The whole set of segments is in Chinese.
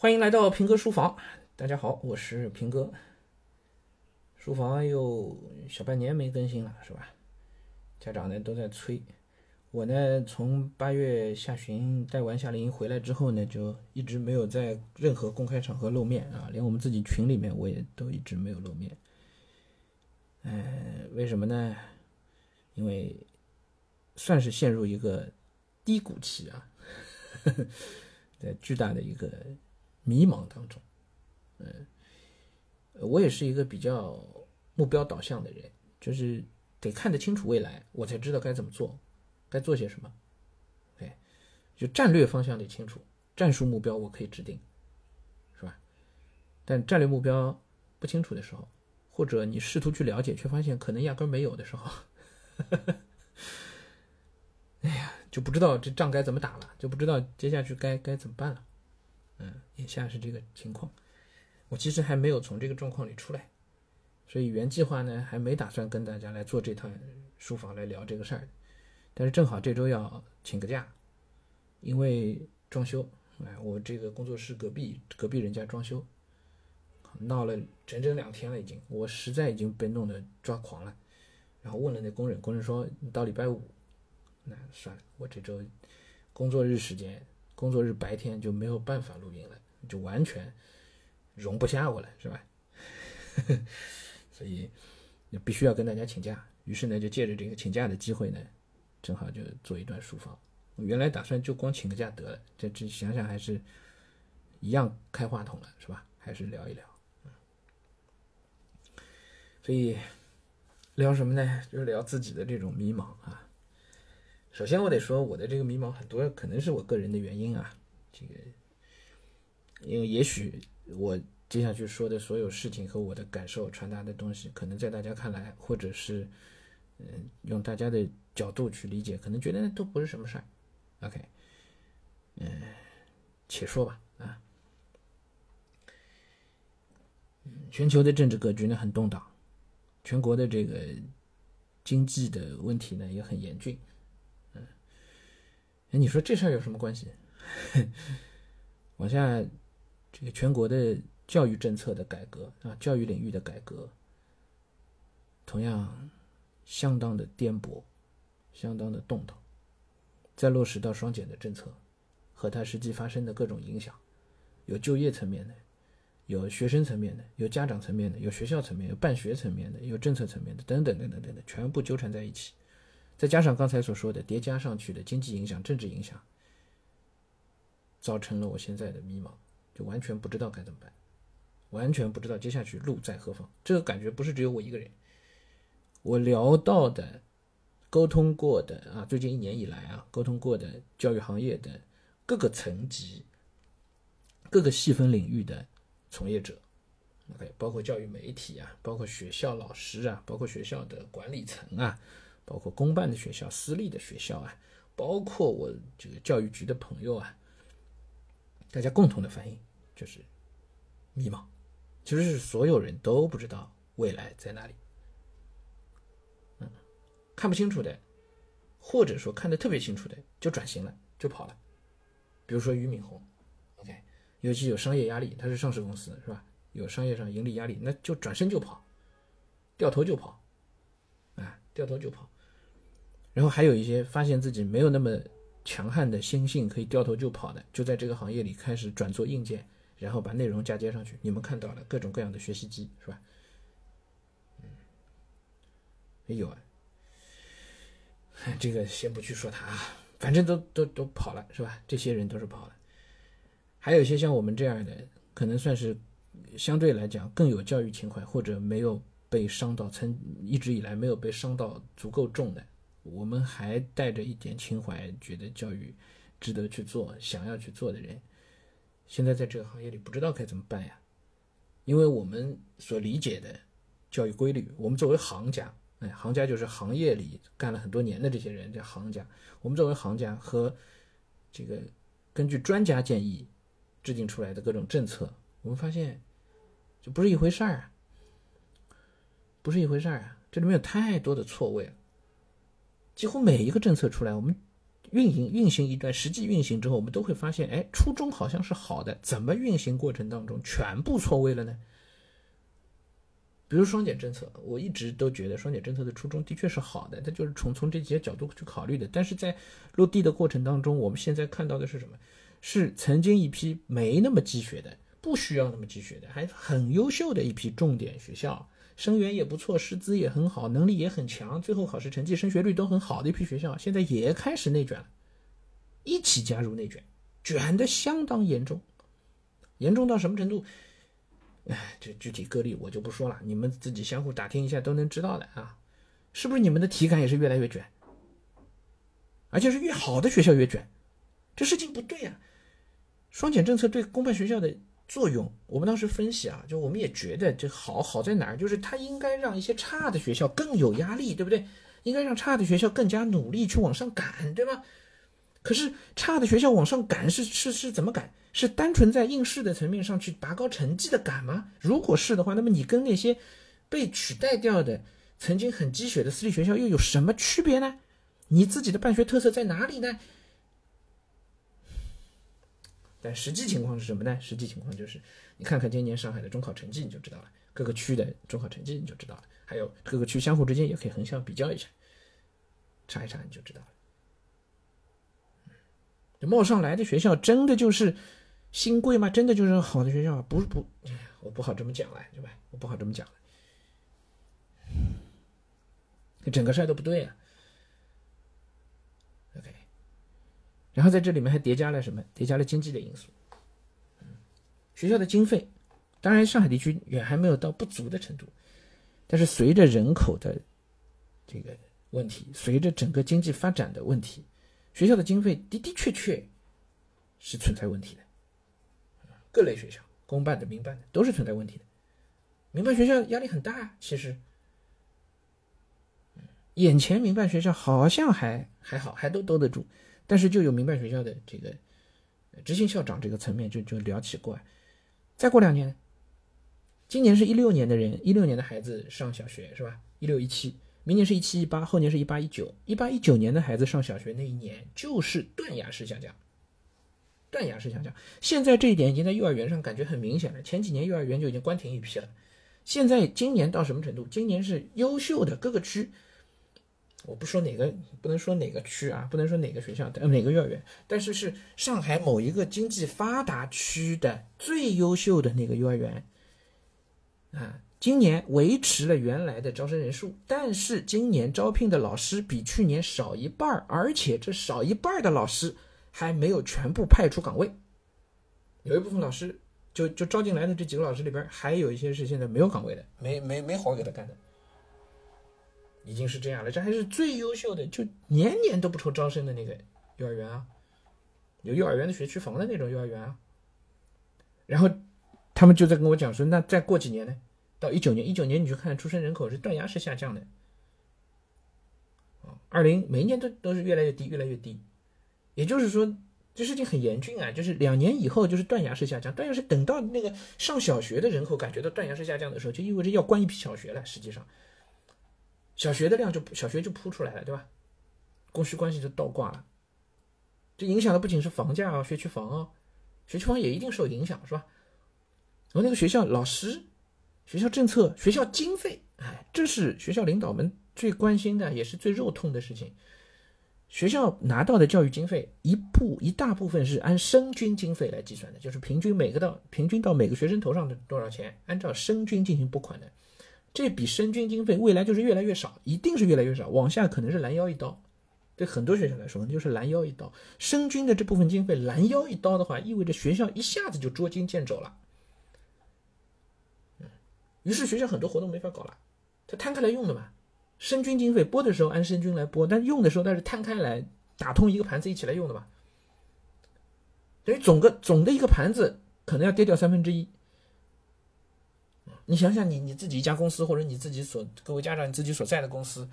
欢迎来到平哥书房，大家好，我是平哥。书房又小半年没更新了，是吧？家长呢都在催我呢。从八月下旬带完夏令营回来之后呢，就一直没有在任何公开场合露面啊，连我们自己群里面我也都一直没有露面。嗯，为什么呢？因为算是陷入一个低谷期啊，在巨大的一个。迷茫当中，嗯，我也是一个比较目标导向的人，就是得看得清楚未来，我才知道该怎么做，该做些什么。哎，就战略方向得清楚，战术目标我可以制定，是吧？但战略目标不清楚的时候，或者你试图去了解，却发现可能压根没有的时候，哎呀，就不知道这仗该怎么打了，就不知道接下去该该怎么办了。嗯，眼下是这个情况，我其实还没有从这个状况里出来，所以原计划呢还没打算跟大家来做这趟书房来聊这个事儿，但是正好这周要请个假，因为装修，哎，我这个工作室隔壁隔壁人家装修，闹了整整两天了已经，我实在已经被弄得抓狂了，然后问了那工人，工人说到礼拜五，那算了，我这周工作日时间。工作日白天就没有办法录音了，就完全容不下我了，是吧？所以必须要跟大家请假。于是呢，就借着这个请假的机会呢，正好就做一段书房。我原来打算就光请个假得了，这这想想还是一样开话筒了，是吧？还是聊一聊。所以聊什么呢？就是聊自己的这种迷茫啊。首先，我得说，我的这个迷茫很多可能是我个人的原因啊。这个，因为也许我接下去说的所有事情和我的感受传达的东西，可能在大家看来，或者是嗯，用大家的角度去理解，可能觉得都不是什么事儿。OK，嗯，且说吧啊。全球的政治格局呢很动荡，全国的这个经济的问题呢也很严峻。哎，你说这事儿有什么关系？往下，这个全国的教育政策的改革啊，教育领域的改革，同样相当的颠簸，相当的动荡。再落实到双减的政策和它实际发生的各种影响，有就业层面的，有学生层面的，有家长层面的，有学校层面，有办学层面的，有政策层面的，等等等等等等，全部纠缠在一起。再加上刚才所说的叠加上去的经济影响、政治影响，造成了我现在的迷茫，就完全不知道该怎么办，完全不知道接下去路在何方。这个感觉不是只有我一个人，我聊到的、沟通过的啊，最近一年以来啊，沟通过的教育行业的各个层级、各个细分领域的从业者，OK，包括教育媒体啊，包括学校老师啊，包括学校的管理层啊。包括公办的学校、私立的学校啊，包括我这个教育局的朋友啊，大家共同的反应就是迷茫，其实是所有人都不知道未来在哪里，嗯，看不清楚的，或者说看得特别清楚的，就转型了，就跑了。比如说俞敏洪，OK，尤其有商业压力，他是上市公司是吧？有商业上盈利压力，那就转身就跑，掉头就跑，啊，掉头就跑。然后还有一些发现自己没有那么强悍的心性，可以掉头就跑的，就在这个行业里开始转做硬件，然后把内容嫁接上去。你们看到了各种各样的学习机，是吧？嗯，也有啊。这个先不去说他啊，反正都都都跑了，是吧？这些人都是跑了。还有一些像我们这样的，可能算是相对来讲更有教育情怀，或者没有被伤到，曾一直以来没有被伤到足够重的。我们还带着一点情怀，觉得教育值得去做，想要去做的人，现在在这个行业里不知道该怎么办呀？因为我们所理解的教育规律，我们作为行家，哎，行家就是行业里干了很多年的这些人叫行家。我们作为行家和这个根据专家建议制定出来的各种政策，我们发现就不是一回事儿啊，不是一回事儿啊，这里面有太多的错位了。几乎每一个政策出来，我们运营运行一段实际运行之后，我们都会发现，哎，初衷好像是好的，怎么运行过程当中全部错位了呢？比如双减政策，我一直都觉得双减政策的初衷的确是好的，它就是从从这些角度去考虑的。但是在落地的过程当中，我们现在看到的是什么？是曾经一批没那么积雪的，不需要那么积雪的，还很优秀的一批重点学校，生源也不错，师资也很好，能力也很强，最后考试成绩、升学率都很好的一批学校，现在也开始内卷了，一起加入内卷，卷的相当严重，严重到什么程度？哎，这具体个例我就不说了，你们自己相互打听一下都能知道的啊。是不是你们的体感也是越来越卷？而且是越好的学校越卷，这事情不对啊。双减政策对公办学校的作用，我们当时分析啊，就我们也觉得这好好在哪儿，就是它应该让一些差的学校更有压力，对不对？应该让差的学校更加努力去往上赶，对吧？可是差的学校往上赶是是是怎么赶？是单纯在应试的层面上去拔高成绩的赶吗？如果是的话，那么你跟那些被取代掉的曾经很积雪的私立学校又有什么区别呢？你自己的办学特色在哪里呢？但实际情况是什么呢？实际情况就是，你看看今年上海的中考成绩，你就知道了；各个区的中考成绩，你就知道了；还有各个区相互之间也可以横向比较一下，查一查你就知道了。这冒上来的学校真的就是新贵吗？真的就是好的学校？不是不，我不好这么讲了，对吧？我不好这么讲了，这整个事儿都不对啊。OK，然后在这里面还叠加了什么？叠加了经济的因素。学校的经费，当然上海地区也还没有到不足的程度，但是随着人口的这个问题，随着整个经济发展的问题。学校的经费的的确确是存在问题的，各类学校，公办的、民办的都是存在问题的。民办学校压力很大，其实，眼前民办学校好像还还好，还都兜得住，但是就有民办学校的这个执行校长这个层面就就聊起过来。再过两年，今年是一六年的人，一六年的孩子上小学是吧？一六一七。明年是一七一八，后年是一八一九，一八一九年的孩子上小学那一年就是断崖式下降，断崖式下降。现在这一点已经在幼儿园上感觉很明显了。前几年幼儿园就已经关停一批了，现在今年到什么程度？今年是优秀的各个区，我不说哪个，不能说哪个区啊，不能说哪个学校，哪个幼儿园，但是是上海某一个经济发达区的最优秀的那个幼儿园，啊。今年维持了原来的招生人数，但是今年招聘的老师比去年少一半儿，而且这少一半儿的老师还没有全部派出岗位，有一部分老师就就招进来的这几个老师里边，还有一些是现在没有岗位的，没没没活给他干的，已经是这样了。这还是最优秀的，就年年都不愁招生的那个幼儿园啊，有幼儿园的学区房的那种幼儿园啊。然后他们就在跟我讲说，那再过几年呢？到一九年，一九年你去看出生人口是断崖式下降的，啊，二零每一年都都是越来越低，越来越低，也就是说这事情很严峻啊，就是两年以后就是断崖式下降，断崖式等到那个上小学的人口感觉到断崖式下降的时候，就意味着要关一批小学了，实际上，小学的量就小学就铺出来了，对吧？供需关系就倒挂了，这影响的不仅是房价啊，学区房啊，学区房也一定受影响，是吧？然后那个学校老师。学校政策、学校经费，哎，这是学校领导们最关心的，也是最肉痛的事情。学校拿到的教育经费，一部一大部分是按生均经费来计算的，就是平均每个到平均到每个学生头上的多少钱，按照生均进行拨款的。这笔生均经费未来就是越来越少，一定是越来越少，往下可能是拦腰一刀。对很多学校来说，就是拦腰一刀。生均的这部分经费拦腰一刀的话，意味着学校一下子就捉襟见肘了。于是学校很多活动没法搞了，它摊开来用的嘛，生均经费拨的时候按生均来拨，但用的时候它是摊开来打通一个盘子一起来用的嘛，等于总个总的一个盘子可能要跌掉三分之一。你想想你你自己一家公司或者你自己所各位家长你自己所在的公司，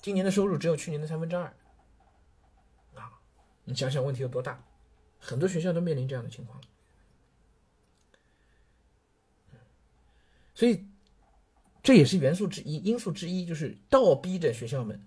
今年的收入只有去年的三分之二，啊，你想想问题有多大？很多学校都面临这样的情况。所以，这也是元素之一，因素之一，就是倒逼着学校们。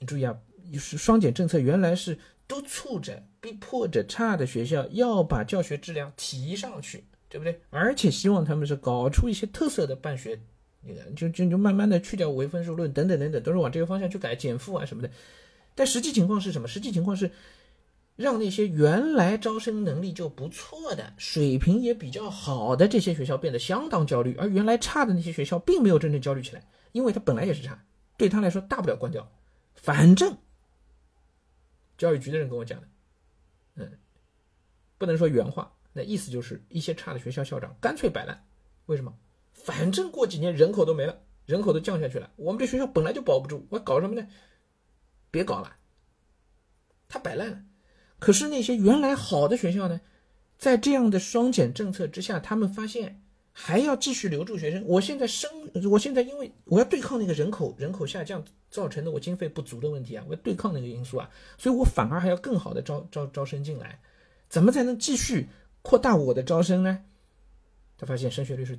你注意啊，是双减政策原来是督促着、逼迫着差的学校要把教学质量提上去，对不对？而且希望他们是搞出一些特色的办学，那个就就就慢慢的去掉唯分数论等等等等，都是往这个方向去改减负啊什么的。但实际情况是什么？实际情况是。让那些原来招生能力就不错的、水平也比较好的这些学校变得相当焦虑，而原来差的那些学校并没有真正焦虑起来，因为他本来也是差，对他来说大不了关掉，反正教育局的人跟我讲的，嗯，不能说原话，那意思就是一些差的学校校长干脆摆烂，为什么？反正过几年人口都没了，人口都降下去了，我们这学校本来就保不住，我搞什么呢？别搞了，他摆烂了。可是那些原来好的学校呢，在这样的双减政策之下，他们发现还要继续留住学生。我现在生，我现在因为我要对抗那个人口人口下降造成的我经费不足的问题啊，我要对抗那个因素啊，所以我反而还要更好的招招招生进来。怎么才能继续扩大我的招生呢？他发现升学率是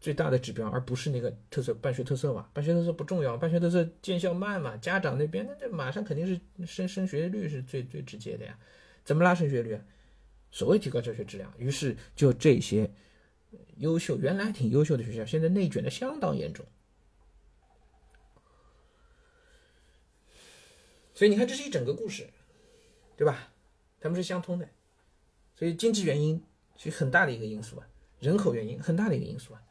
最大的指标，而不是那个特色办学特色嘛。办学特色不重要，办学特色见效慢嘛。家长那边那这马上肯定是升升学率是最最直接的呀。怎么拉升学率啊？所谓提高教学质量，于是就这些优秀原来挺优秀的学校，现在内卷的相当严重。所以你看，这是一整个故事，对吧？他们是相通的。所以经济原因是很大的一个因素啊，人口原因很大的一个因素啊。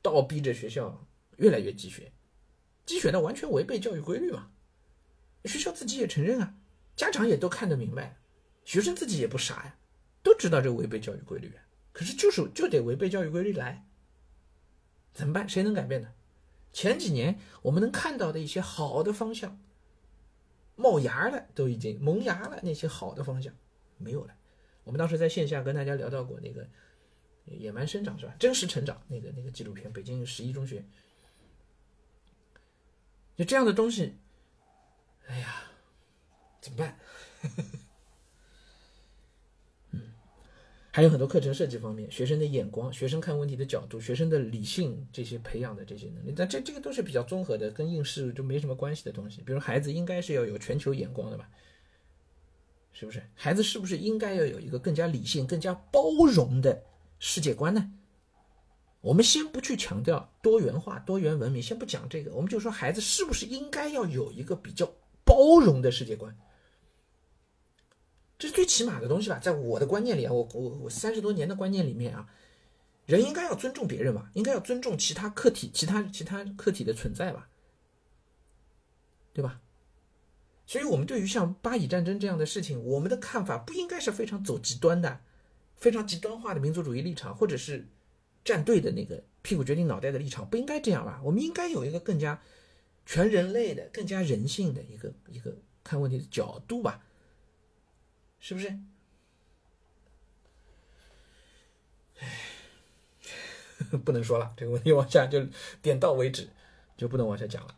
倒逼着学校越来越积学，积学呢完全违背教育规律嘛。学校自己也承认啊，家长也都看得明白，学生自己也不傻呀，都知道这违背教育规律啊。可是就是就得违背教育规律来，怎么办？谁能改变呢？前几年我们能看到的一些好的方向，冒芽了，都已经萌芽了，那些好的方向没有了。我们当时在线下跟大家聊到过那个。野蛮生长是吧？真实成长那个那个纪录片，北京十一中学，就这样的东西，哎呀，怎么办？嗯，还有很多课程设计方面，学生的眼光、学生看问题的角度、学生的理性这些培养的这些能力，但这这个都是比较综合的，跟应试就没什么关系的东西。比如孩子应该是要有全球眼光的吧？是不是？孩子是不是应该要有一个更加理性、更加包容的？世界观呢？我们先不去强调多元化、多元文明，先不讲这个，我们就说孩子是不是应该要有一个比较包容的世界观？这是最起码的东西吧？在我的观念里啊，我我我三十多年的观念里面啊，人应该要尊重别人吧，应该要尊重其他客体、其他其他客体的存在吧，对吧？所以，我们对于像巴以战争这样的事情，我们的看法不应该是非常走极端的。非常极端化的民族主义立场，或者是站队的那个屁股决定脑袋的立场，不应该这样吧？我们应该有一个更加全人类的、更加人性的一个一个看问题的角度吧？是不是？唉，不能说了，这个问题往下就点到为止，就不能往下讲了。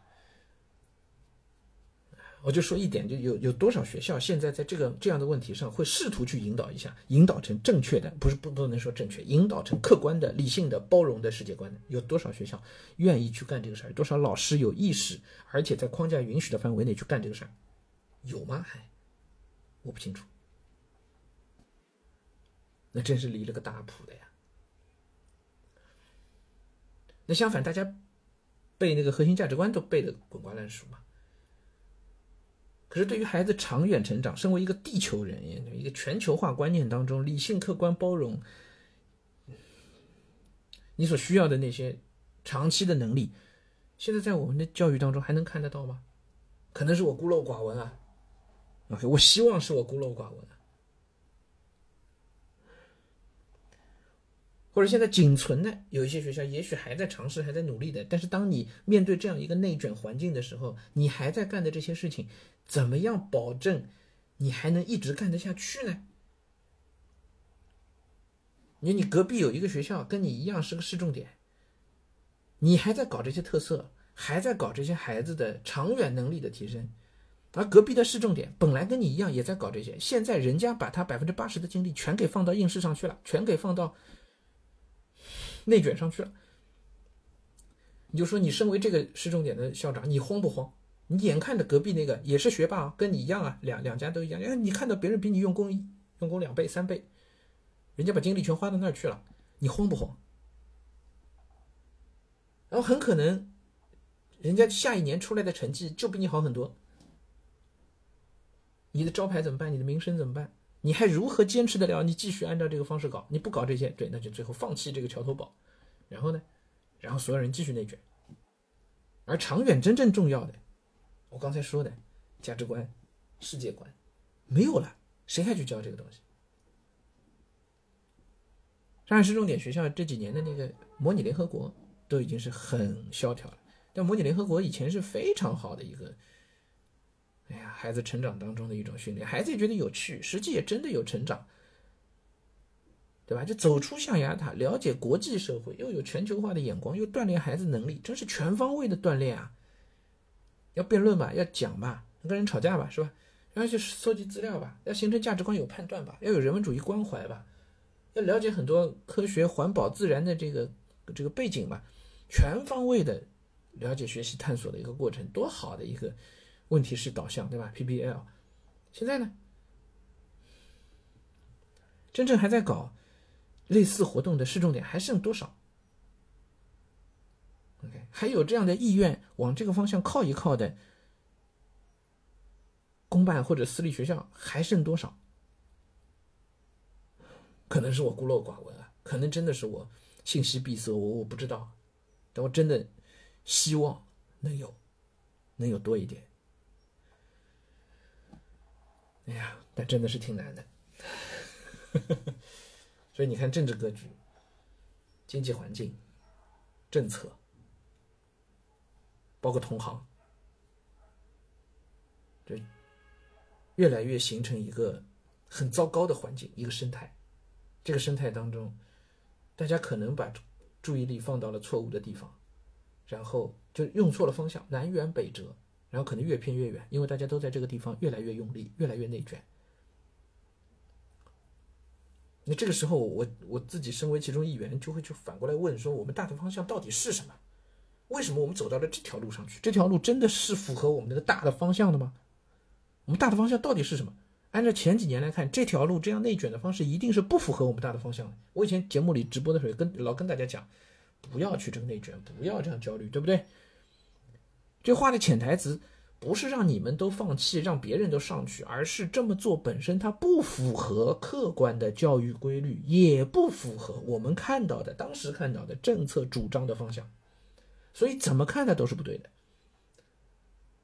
我就说一点，就有有多少学校现在在这个这样的问题上会试图去引导一下，引导成正确的，不是不不能说正确，引导成客观的、理性的、包容的世界观的，有多少学校愿意去干这个事儿？多少老师有意识，而且在框架允许的范围内去干这个事儿，有吗？还我不清楚。那真是离了个大谱的呀。那相反，大家背那个核心价值观都背的滚瓜烂熟嘛。可是，对于孩子长远成长，身为一个地球人，一个全球化观念当中，理性、客观、包容，你所需要的那些长期的能力，现在在我们的教育当中还能看得到吗？可能是我孤陋寡闻啊。OK，我希望是我孤陋寡闻。或者现在仅存的有一些学校，也许还在尝试，还在努力的。但是当你面对这样一个内卷环境的时候，你还在干的这些事情，怎么样保证你还能一直干得下去呢？你你隔壁有一个学校跟你一样是个市重点，你还在搞这些特色，还在搞这些孩子的长远能力的提升，而隔壁的市重点本来跟你一样也在搞这些，现在人家把他百分之八十的精力全给放到应试上去了，全给放到。内卷上去了，你就说你身为这个市重点的校长，你慌不慌？你眼看着隔壁那个也是学霸，跟你一样啊，两两家都一样。哎，你看到别人比你用功用功两倍三倍，人家把精力全花到那儿去了，你慌不慌？然后很可能，人家下一年出来的成绩就比你好很多，你的招牌怎么办？你的名声怎么办？你还如何坚持得了？你继续按照这个方式搞，你不搞这些，对，那就最后放弃这个桥头堡，然后呢，然后所有人继续内卷，而长远真正重要的，我刚才说的价值观、世界观没有了，谁还去教这个东西？上海市重点学校这几年的那个模拟联合国都已经是很萧条了，但模拟联合国以前是非常好的一个。哎呀，孩子成长当中的一种训练，孩子也觉得有趣，实际也真的有成长，对吧？就走出象牙塔，了解国际社会，又有全球化的眼光，又锻炼孩子能力，真是全方位的锻炼啊！要辩论吧，要讲吧，跟人吵架吧，是吧？然后去搜集资料吧，要形成价值观，有判断吧，要有人文主义关怀吧，要了解很多科学、环保、自然的这个这个背景吧，全方位的了解、学习、探索的一个过程，多好的一个！问题是导向，对吧？PBL，现在呢，真正还在搞类似活动的市重点还剩多少？OK，还有这样的意愿往这个方向靠一靠的公办或者私立学校还剩多少？可能是我孤陋寡闻啊，可能真的是我信息闭塞，我我不知道，但我真的希望能有，能有多一点。哎呀，但真的是挺难的，所以你看政治格局、经济环境、政策，包括同行，这越来越形成一个很糟糕的环境，一个生态。这个生态当中，大家可能把注意力放到了错误的地方，然后就用错了方向，南辕北辙。然后可能越偏越远，因为大家都在这个地方越来越用力，越来越内卷。那这个时候，我我自己身为其中一员，就会去反过来问说：我们大的方向到底是什么？为什么我们走到了这条路上去？这条路真的是符合我们那个大的方向的吗？我们大的方向到底是什么？按照前几年来看，这条路这样内卷的方式一定是不符合我们大的方向的。我以前节目里直播的时候，跟老跟大家讲，不要去这个内卷，不要这样焦虑，对不对？这话的潜台词不是让你们都放弃，让别人都上去，而是这么做本身它不符合客观的教育规律，也不符合我们看到的当时看到的政策主张的方向，所以怎么看它都是不对的。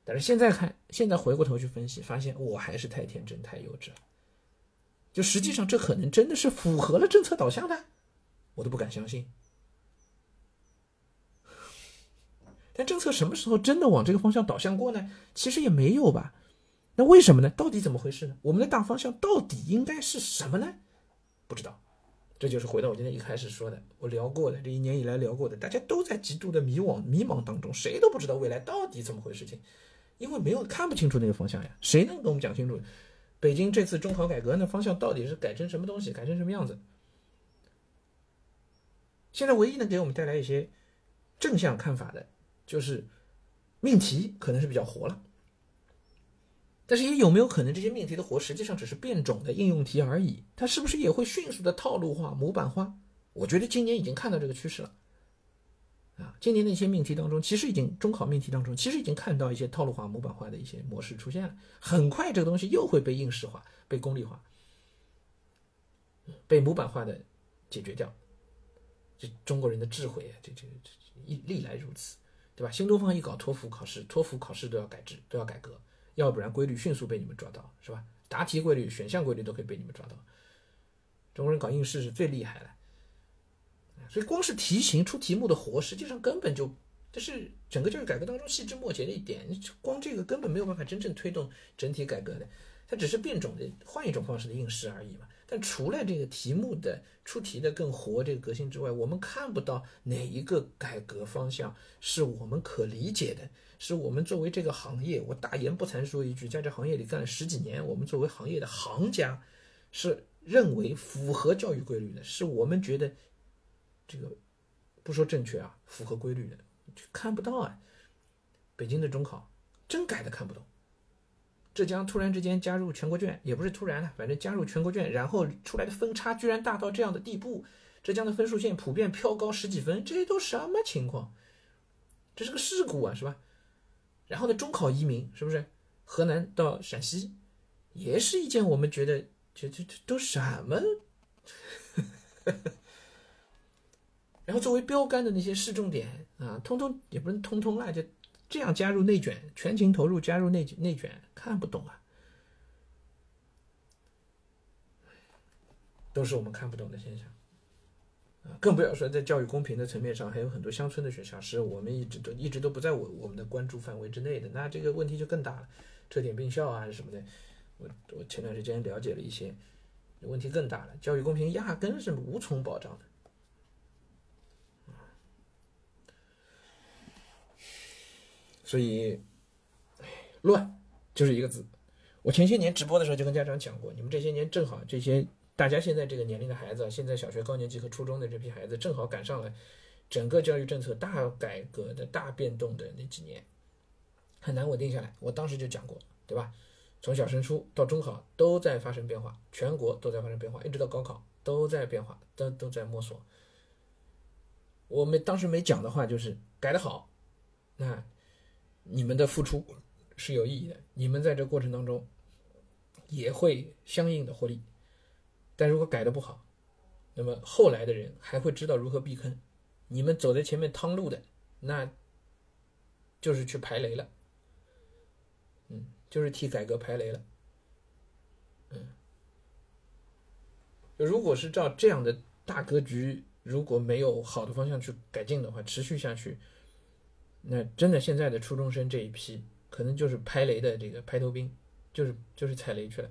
但是现在看，现在回过头去分析，发现我还是太天真、太幼稚了。就实际上这可能真的是符合了政策导向的，我都不敢相信。但政策什么时候真的往这个方向导向过呢？其实也没有吧。那为什么呢？到底怎么回事呢？我们的大方向到底应该是什么呢？不知道。这就是回到我今天一开始说的，我聊过的这一年以来聊过的，大家都在极度的迷惘、迷茫当中，谁都不知道未来到底怎么回事。情，因为没有看不清楚那个方向呀。谁能跟我们讲清楚？北京这次中考改革那方向到底是改成什么东西？改成什么样子？现在唯一能给我们带来一些正向看法的。就是命题可能是比较活了，但是也有没有可能这些命题的活实际上只是变种的应用题而已？它是不是也会迅速的套路化、模板化？我觉得今年已经看到这个趋势了。啊，今年的一些命题当中，其实已经中考命题当中，其实已经看到一些套路化、模板化的一些模式出现了。很快这个东西又会被应试化、被功利化、被模板化的解决掉。这中国人的智慧啊，这这这一历来如此。对吧？新东方一搞托福考试，托福考试都要改制，都要改革，要不然规律迅速被你们抓到，是吧？答题规律、选项规律都可以被你们抓到。中国人搞应试是最厉害的，所以光是题型出题目的活，实际上根本就这是整个教育改革当中细枝末节的一点，光这个根本没有办法真正推动整体改革的，它只是变种的换一种方式的应试而已嘛。但除了这个题目的出题的更活这个革新之外，我们看不到哪一个改革方向是我们可理解的，是我们作为这个行业，我大言不惭说一句，在这行业里干了十几年，我们作为行业的行家，是认为符合教育规律的，是我们觉得这个不说正确啊，符合规律的，看不到啊。北京的中考真改的看不懂。浙江突然之间加入全国卷，也不是突然了，反正加入全国卷，然后出来的分差居然大到这样的地步，浙江的分数线普遍飘高十几分，这些都什么情况？这是个事故啊，是吧？然后呢，中考移民是不是？河南到陕西，也是一件我们觉得这这这都什么？然后作为标杆的那些市重点啊，通通也不能通通啦，就这样加入内卷，全情投入加入内内卷，看不懂啊，都是我们看不懂的现象。啊，更不要说在教育公平的层面上，还有很多乡村的学校是我们一直都一直都不在我我们的关注范围之内的，那这个问题就更大了，特点并校啊还是什么的，我我前段时间了解了一些，问题更大了，教育公平压根是无从保障的。所以，乱就是一个字。我前些年直播的时候就跟家长讲过，你们这些年正好这些大家现在这个年龄的孩子，现在小学高年级和初中的这批孩子，正好赶上了整个教育政策大改革的大变动的那几年，很难稳定下来。我当时就讲过，对吧？从小升初到中考都在发生变化，全国都在发生变化，一直到高考都在变化，都都在摸索。我们当时没讲的话就是改得好，那。你们的付出是有意义的，你们在这过程当中也会相应的获利。但如果改的不好，那么后来的人还会知道如何避坑。你们走在前面趟路的，那就是去排雷了，嗯，就是替改革排雷了，嗯。如果是照这样的大格局，如果没有好的方向去改进的话，持续下去。那真的，现在的初中生这一批，可能就是拍雷的这个排头兵，就是就是踩雷去了。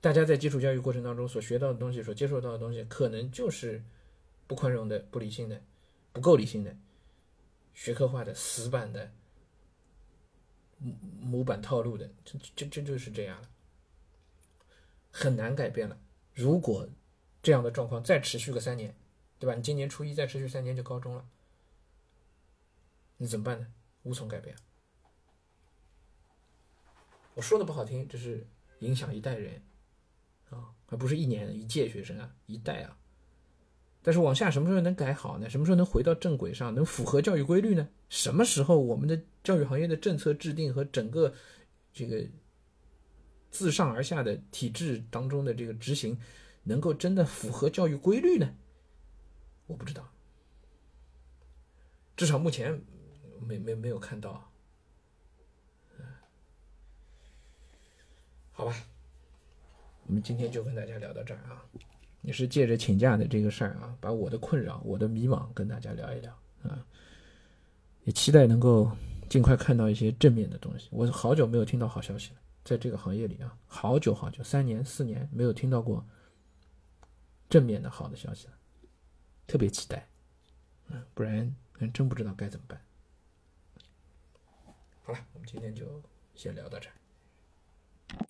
大家在基础教育过程当中所学到的东西，所接受到的东西，可能就是不宽容的、不理性的、不够理性的、学科化的、死板的、模模板套路的，这这这就是这样了，很难改变了。如果这样的状况再持续个三年，对吧？你今年初一再持续三年就高中了。你怎么办呢？无从改变。我说的不好听，这是影响一代人啊，还不是一年一届学生啊，一代啊。但是往下什么时候能改好呢？什么时候能回到正轨上，能符合教育规律呢？什么时候我们的教育行业的政策制定和整个这个自上而下的体制当中的这个执行，能够真的符合教育规律呢？我不知道，至少目前。没没没有看到，好吧，我们今天就跟大家聊到这儿啊，也是借着请假的这个事儿啊，把我的困扰、我的迷茫跟大家聊一聊啊，也期待能够尽快看到一些正面的东西。我好久没有听到好消息了，在这个行业里啊，好久好久，三年四年没有听到过正面的好的消息了，特别期待，嗯，不然真不知道该怎么办。好了，我们今天就先聊到这儿。